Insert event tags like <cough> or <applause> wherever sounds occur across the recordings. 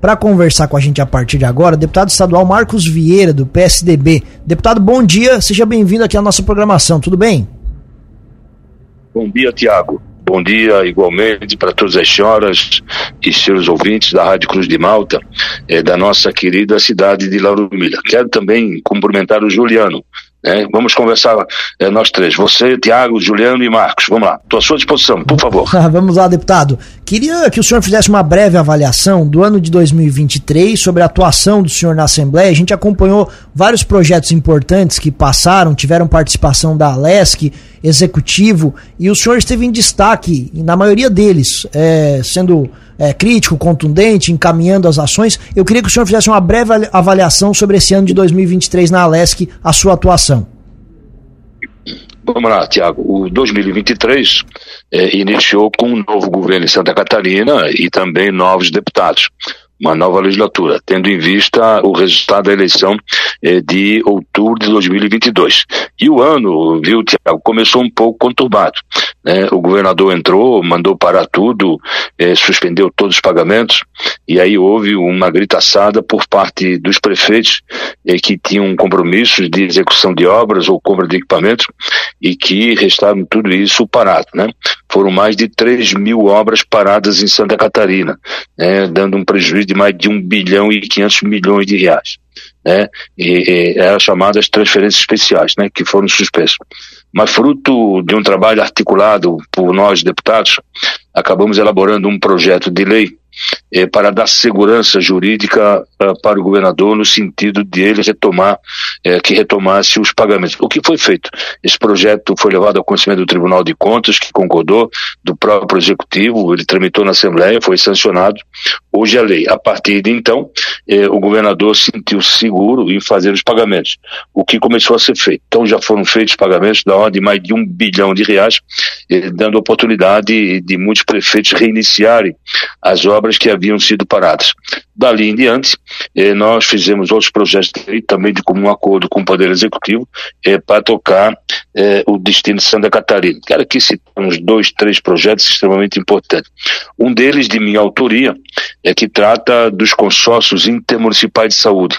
para conversar com a gente a partir de agora, deputado estadual Marcos Vieira, do PSDB. Deputado, bom dia, seja bem-vindo aqui à nossa programação, tudo bem? Bom dia, Tiago. Bom dia igualmente para todas as senhoras e seus ouvintes da Rádio Cruz de Malta, é, da nossa querida cidade de Lauro Milha. Quero também cumprimentar o Juliano, é, vamos conversar é, nós três, você, Tiago, Juliano e Marcos. Vamos lá, estou à sua disposição, por favor. <laughs> vamos lá, deputado. Queria que o senhor fizesse uma breve avaliação do ano de 2023 sobre a atuação do senhor na Assembleia. A gente acompanhou vários projetos importantes que passaram, tiveram participação da Alesc, Executivo, e o senhor esteve em destaque na maioria deles, é, sendo é, crítico, contundente, encaminhando as ações. Eu queria que o senhor fizesse uma breve avaliação sobre esse ano de 2023 na Alesc, a sua atuação. Vamos lá, Tiago. O 2023 é, iniciou com um novo governo em Santa Catarina e também novos deputados uma nova legislatura, tendo em vista o resultado da eleição eh, de outubro de 2022. E o ano, viu, Tiago, começou um pouco conturbado. Né? O governador entrou, mandou parar tudo, eh, suspendeu todos os pagamentos, e aí houve uma gritaçada por parte dos prefeitos eh, que tinham compromissos de execução de obras ou compra de equipamentos e que restaram tudo isso parado. Né? Foram mais de 3 mil obras paradas em Santa Catarina, né? dando um prejuízo de mais de 1 bilhão e 500 milhões de reais. Né? E, e eram chamadas transferências especiais, né? que foram suspensas. Mas fruto de um trabalho articulado por nós, deputados, acabamos elaborando um projeto de lei eh, para dar segurança jurídica uh, para o governador no sentido de ele retomar, eh, que retomasse os pagamentos. O que foi feito? Esse projeto foi levado ao conhecimento do Tribunal de Contas, que concordou, do próprio Executivo, ele tramitou na Assembleia, foi sancionado. Hoje é a lei. A partir de então, eh, o governador sentiu seguro em fazer os pagamentos, o que começou a ser feito. Então já foram feitos pagamentos da ordem de mais de um bilhão de reais, eh, dando oportunidade de muitos prefeitos reiniciarem as obras que haviam sido paradas. Dali em diante, eh, nós fizemos outros projetos de também de comum acordo com o Poder Executivo eh, para tocar eh, o destino de Santa Catarina. Quero aqui citar uns dois, três projetos extremamente importantes. Um deles, de minha autoria, é que trata dos consórcios intermunicipais de saúde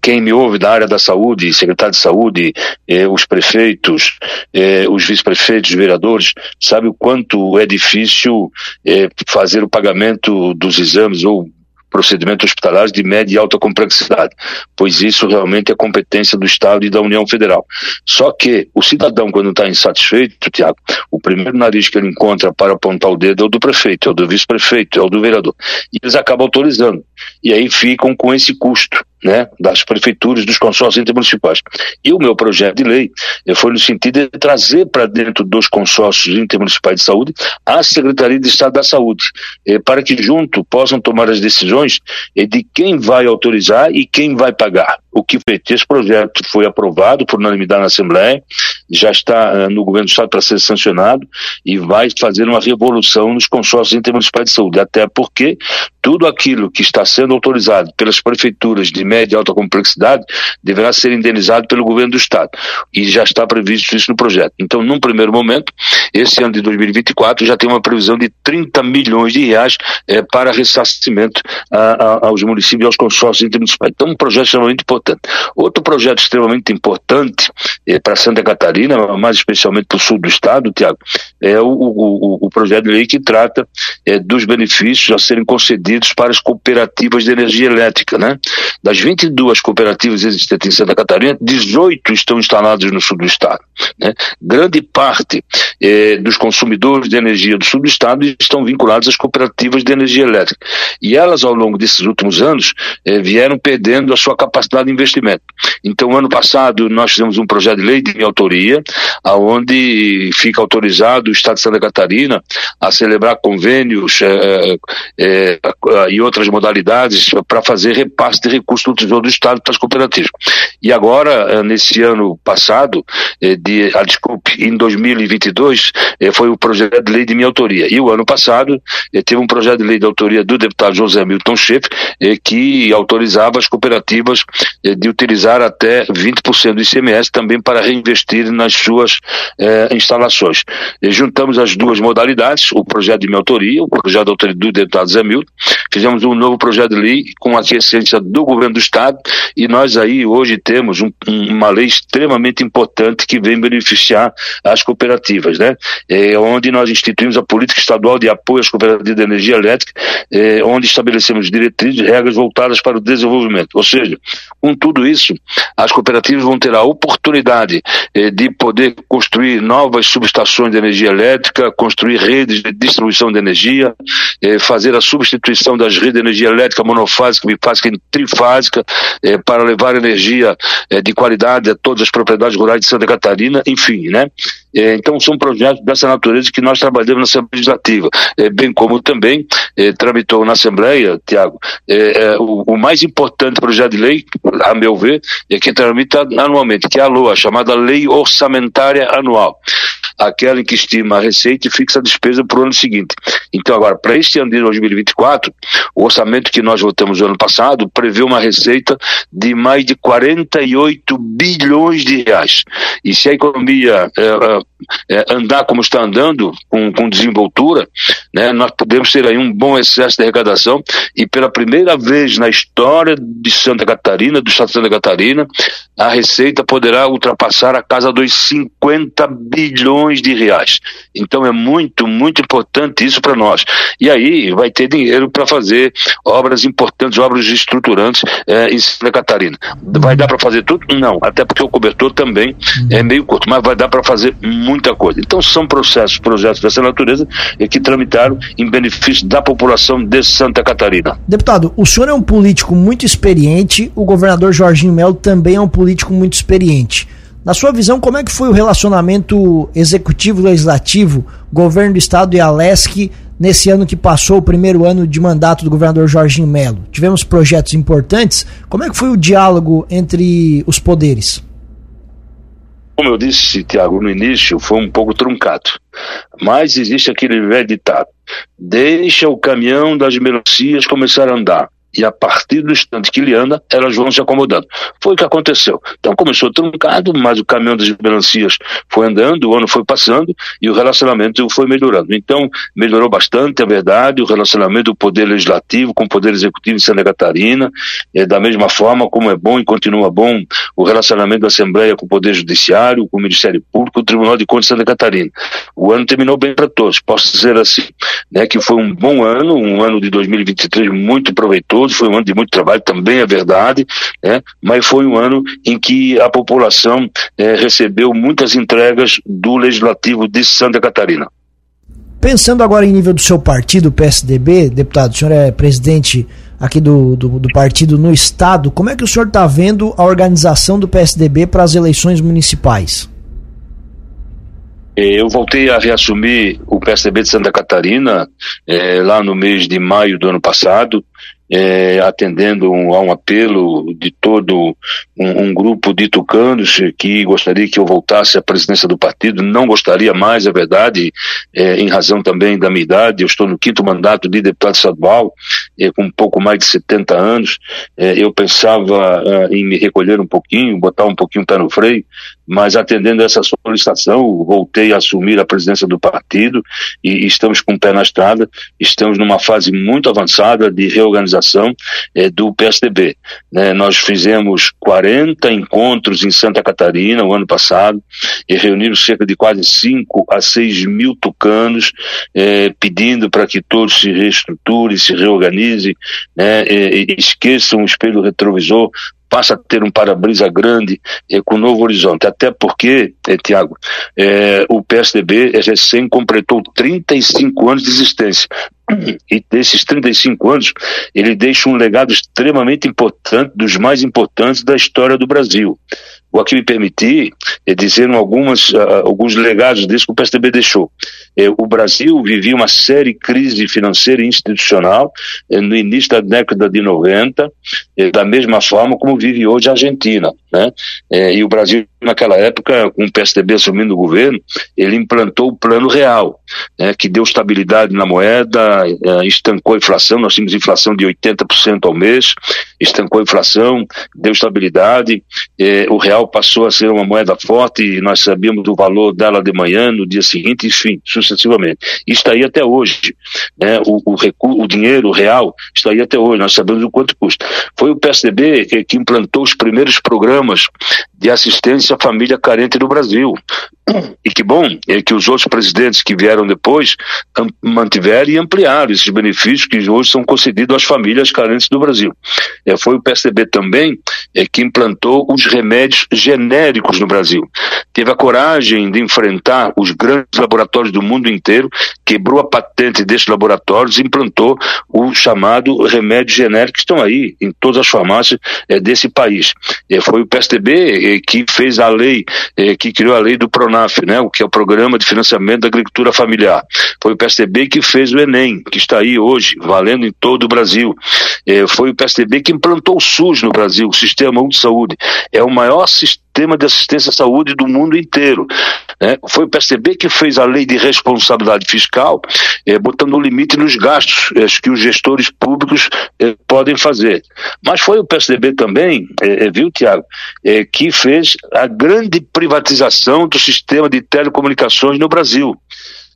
quem me ouve da área da saúde, secretário de saúde, eh, os prefeitos, eh, os vice-prefeitos, os vereadores, sabe o quanto é difícil eh, fazer o pagamento dos exames ou procedimentos hospitalares de média e alta complexidade, pois isso realmente é competência do Estado e da União Federal. Só que o cidadão, quando está insatisfeito, Tiago, o primeiro nariz que ele encontra para apontar o dedo é o do prefeito, é o do vice-prefeito, é o do vereador. E eles acabam autorizando. E aí ficam com esse custo né, das prefeituras, dos consórcios intermunicipais. E o meu projeto de lei eh, foi no sentido de trazer para dentro dos consórcios intermunicipais de saúde a Secretaria de Estado da Saúde, eh, para que junto possam tomar as decisões eh, de quem vai autorizar e quem vai pagar. O que esse projeto foi aprovado por unanimidade na Assembleia, já está no governo do Estado para ser sancionado e vai fazer uma revolução nos consórcios intermunicipais de saúde, até porque tudo aquilo que está sendo autorizado pelas prefeituras de média e alta complexidade deverá ser indenizado pelo governo do Estado. E já está previsto isso no projeto. Então, num primeiro momento, esse ano de 2024 já tem uma previsão de 30 milhões de reais é, para ressarcimento a, a, aos municípios e aos consórcios intermunicipais. Então, um projeto extremamente importante. Outro projeto extremamente importante é, para Santa Catarina, mais especialmente para o sul do estado, Tiago, é o, o, o, projeto de lei que trata é, dos benefícios a serem concedidos para as cooperativas de energia elétrica, né? Das 22 cooperativas existentes em Santa Catarina, 18 estão instaladas no sul do estado. Né? Grande parte eh, dos consumidores de energia do sul do estado estão vinculados às cooperativas de energia elétrica. E elas, ao longo desses últimos anos, eh, vieram perdendo a sua capacidade de investimento. Então, ano passado, nós fizemos um projeto de lei de minha autoria, aonde fica autorizado o Estado de Santa Catarina a celebrar convênios eh, uh, e outras modalidades para fazer repasse de recursos do Tesouro do Estado para as cooperativas. E agora, nesse ano passado, de, ah, desculpe, em 2022, eh, foi o projeto de lei de minha autoria. E o ano passado, teve um projeto de lei de autoria do deputado José Milton Schiff, que autorizava as cooperativas de utilizar até 20% do ICMS também para reinvestir nas suas eh, instalações. E juntamos as duas modalidades, o projeto de minha autoria, o projeto de autoria do deputado Zé Milton, fizemos um novo projeto de lei com a aquiescência do governo do Estado e nós aí hoje temos um, uma lei extremamente importante que vem beneficiar as cooperativas, né? É, onde nós instituímos a política estadual de apoio às cooperativas de energia elétrica, é, onde estabelecemos diretrizes e regras voltadas para o desenvolvimento. Ou seja, com tudo isso, as cooperativas vão ter a oportunidade é, de poder construir novas subestações de energia elétrica, construir redes de distribuição de energia, é, fazer a substituição das redes de energia elétrica monofásica, bifásica e trifásica, é, para levar energia é, de qualidade a todas as propriedades rurais de Santa Catarina, enfim, né? É, então são projetos dessa natureza que nós trabalhamos na Assembleia Legislativa, é, bem como também é, tramitou na Assembleia, Tiago, é, é, o, o, mais importante projeto de lei, a meu ver, é que tramita anualmente, que é a LOA, chamada Lei Orçamentária Anual aquela em que estima a receita e fixa a despesa para o ano seguinte. Então, agora, para este ano de 2024, o orçamento que nós votamos no ano passado prevê uma receita de mais de 48 bilhões de reais. E se a economia é, é, andar como está andando, com, com desenvoltura, né, nós podemos ter aí um bom excesso de arrecadação e pela primeira vez na história de Santa Catarina, do estado de Santa Catarina, a receita poderá ultrapassar a casa dos 50 bilhões de reais. Então é muito, muito importante isso para nós. E aí vai ter dinheiro para fazer obras importantes, obras estruturantes é, em Santa Catarina. Vai dar para fazer tudo? Não, até porque o cobertor também é meio curto, mas vai dar para fazer muita coisa. Então são processos, projetos dessa natureza que tramitaram em benefício da população de Santa Catarina. Deputado, o senhor é um político muito experiente, o governador Jorginho Melo também é um político muito experiente. Na sua visão, como é que foi o relacionamento executivo-legislativo, governo do estado e a LESC nesse ano que passou, o primeiro ano de mandato do governador Jorginho Melo? Tivemos projetos importantes. Como é que foi o diálogo entre os poderes? Como eu disse, Tiago, no início foi um pouco truncado. Mas existe aquele velho ditado: deixa o caminhão das melancias começar a andar e a partir do instante que ele anda, elas vão se acomodando. Foi o que aconteceu. Então começou truncado, mas o caminhão das melancias foi andando, o ano foi passando e o relacionamento foi melhorando. Então melhorou bastante, é verdade, o relacionamento do Poder Legislativo com o Poder Executivo de Santa Catarina, é da mesma forma como é bom e continua bom o relacionamento da Assembleia com o Poder Judiciário, com o Ministério Público, o Tribunal de Contas de Santa Catarina. O ano terminou bem para todos, posso dizer assim, né, que foi um bom ano, um ano de 2023 muito proveitoso, foi um ano de muito trabalho, também é verdade, né? mas foi um ano em que a população é, recebeu muitas entregas do Legislativo de Santa Catarina. Pensando agora em nível do seu partido, PSDB, deputado, o senhor é presidente aqui do, do, do partido no Estado, como é que o senhor está vendo a organização do PSDB para as eleições municipais? É, eu voltei a reassumir o PSDB de Santa Catarina é, lá no mês de maio do ano passado é, atendendo um, a um apelo de todo um, um, grupo de tucanos que gostaria que eu voltasse à presidência do partido. Não gostaria mais, é verdade, é, em razão também da minha idade. Eu estou no quinto mandato de deputado estadual, é, com um pouco mais de 70 anos. É, eu pensava é, em me recolher um pouquinho, botar um pouquinho o pé no freio, mas atendendo essa solicitação, voltei a assumir a presidência do partido e estamos com o pé na estrada. Estamos numa fase muito avançada de reorganização organização é, do PSDB. Né? Nós fizemos 40 encontros em Santa Catarina o ano passado e reunimos cerca de quase 5 a 6 mil tucanos é, pedindo para que todos se reestruturem, se reorganizem, né? e, e esqueçam o espelho retrovisor, passa a ter um para-brisa grande eh, com Novo Horizonte. Até porque, eh, Tiago, eh, o PSDB recém completou 35 anos de existência. E desses 35 anos, ele deixa um legado extremamente importante, dos mais importantes da história do Brasil. Vou aqui me permitir é, dizer algumas, uh, alguns legados desse que o PSDB deixou. É, o Brasil vivia uma séria crise financeira e institucional é, no início da década de 90, da mesma forma como vive hoje a Argentina. Né? e o Brasil naquela época, com o PSDB assumindo o governo, ele implantou o Plano Real, né, que deu estabilidade na moeda, eh, estancou a inflação, nós tínhamos inflação de 80% ao mês, estancou a inflação, deu estabilidade, eh, o real passou a ser uma moeda forte e nós sabíamos do valor dela de manhã, no dia seguinte, enfim, sucessivamente. Está aí até hoje. Né, o, o, recu o dinheiro real está aí até hoje, nós sabemos o quanto custa. Foi o PSDB que implantou os primeiros programas de assistência família carente no Brasil. E que bom é que os outros presidentes que vieram depois mantiveram e ampliaram esses benefícios que hoje são concedidos às famílias carentes do Brasil. É, foi o PSDB também é, que implantou os remédios genéricos no Brasil. Teve a coragem de enfrentar os grandes laboratórios do mundo inteiro, quebrou a patente desses laboratórios e implantou o chamado remédio genérico que estão aí em todas as farmácias é, desse país. É, foi o PSDB é, que fez a lei, é, que criou a lei do PRONAF, né, o que é o Programa de Financiamento da Agricultura Familiar. Foi o PSDB que fez o Enem, que está aí hoje, valendo em todo o Brasil. É, foi o PSDB que implantou o SUS no Brasil, o Sistema Único de Saúde. É o maior sistema de assistência à saúde do mundo inteiro. Né? Foi o PSDB que fez a lei de responsabilidade fiscal, é, botando um limite nos gastos é, que os gestores públicos é, podem fazer. Mas foi o PSDB também, viu, Tiago, que fez a grande privatização do sistema de telecomunicações no Brasil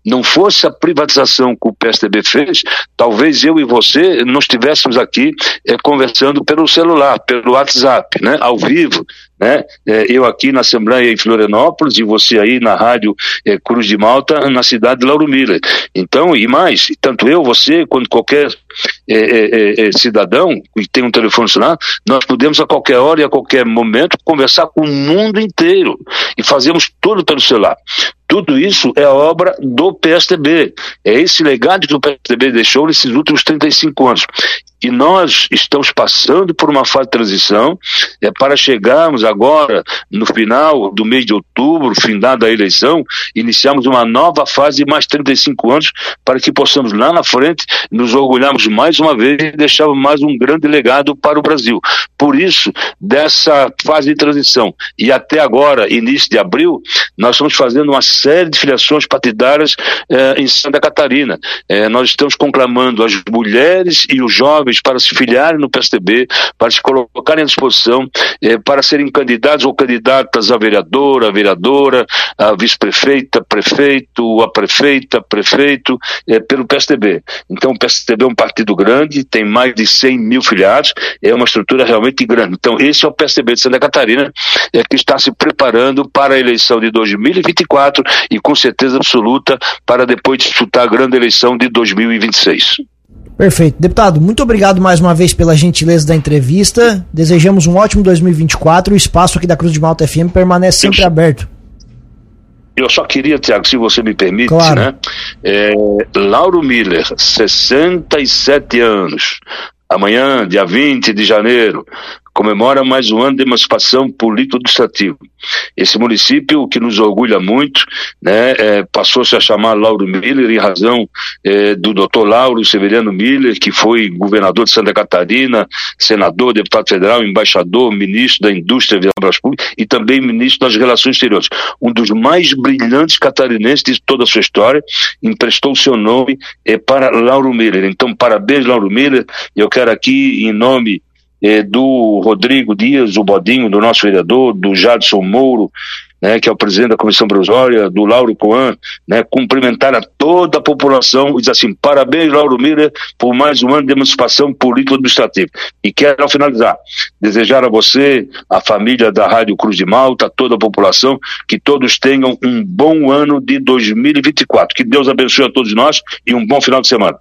não fosse a privatização que o PSDB fez, talvez eu e você não estivéssemos aqui é, conversando pelo celular, pelo WhatsApp, né, ao vivo, né? É, eu aqui na Assembleia em Florianópolis e você aí na Rádio é, Cruz de Malta, na cidade de Lauro Miller. Então, e mais, tanto eu, você, quanto qualquer é, é, é, cidadão que tem um telefone celular, nós podemos a qualquer hora e a qualquer momento conversar com o mundo inteiro e fazemos tudo pelo celular. Tudo isso é obra do PSDB. É esse legado que o PSDB deixou nesses últimos 35 anos. E nós estamos passando por uma fase de transição é, para chegarmos agora, no final do mês de outubro, findada a eleição, iniciarmos uma nova fase de mais 35 anos para que possamos lá na frente nos orgulharmos mais uma vez e deixarmos mais um grande legado para o Brasil. Por isso, dessa fase de transição e até agora, início de abril, nós estamos fazendo uma série de filiações partidárias eh, em Santa Catarina. Eh, nós estamos conclamando as mulheres e os jovens jovens para se filiarem no PSDB, para se colocarem à disposição, eh, para serem candidatos ou candidatas a vereadora, a vereadora, a vice-prefeita, prefeito, a prefeita, prefeito, eh, pelo PSDB. Então o PSDB é um partido grande, tem mais de 100 mil filiados, é uma estrutura realmente grande. Então esse é o PSDB de Santa Catarina, é, que está se preparando para a eleição de 2024 e com certeza absoluta para depois disputar a grande eleição de 2026. Perfeito. Deputado, muito obrigado mais uma vez pela gentileza da entrevista. Desejamos um ótimo 2024. O espaço aqui da Cruz de Malta FM permanece sempre eu, aberto. Eu só queria, Tiago, se você me permite, claro. né? É, Lauro Miller, 67 anos. Amanhã, dia 20 de janeiro, comemora mais um ano de emancipação político-administrativa. Esse município, que nos orgulha muito, né, é, passou-se a chamar Lauro Miller em razão é, do doutor Lauro Severiano Miller, que foi governador de Santa Catarina, senador, deputado federal, embaixador, ministro da Indústria e e também ministro das Relações Exteriores. Um dos mais brilhantes catarinenses de toda a sua história, emprestou seu nome é, para Lauro Miller. Então, parabéns, Lauro Miller. Eu quero aqui, em nome eh, do Rodrigo Dias, o Bodinho, do nosso vereador, do Jadson Mouro, né, que é o presidente da Comissão Provisória, do Lauro Coan, né, cumprimentar a toda a população e dizer assim, parabéns, Lauro Miller, por mais um ano de emancipação político-administrativa. E quero, ao finalizar, desejar a você, a família da Rádio Cruz de Malta, toda a população, que todos tenham um bom ano de 2024. Que Deus abençoe a todos nós e um bom final de semana.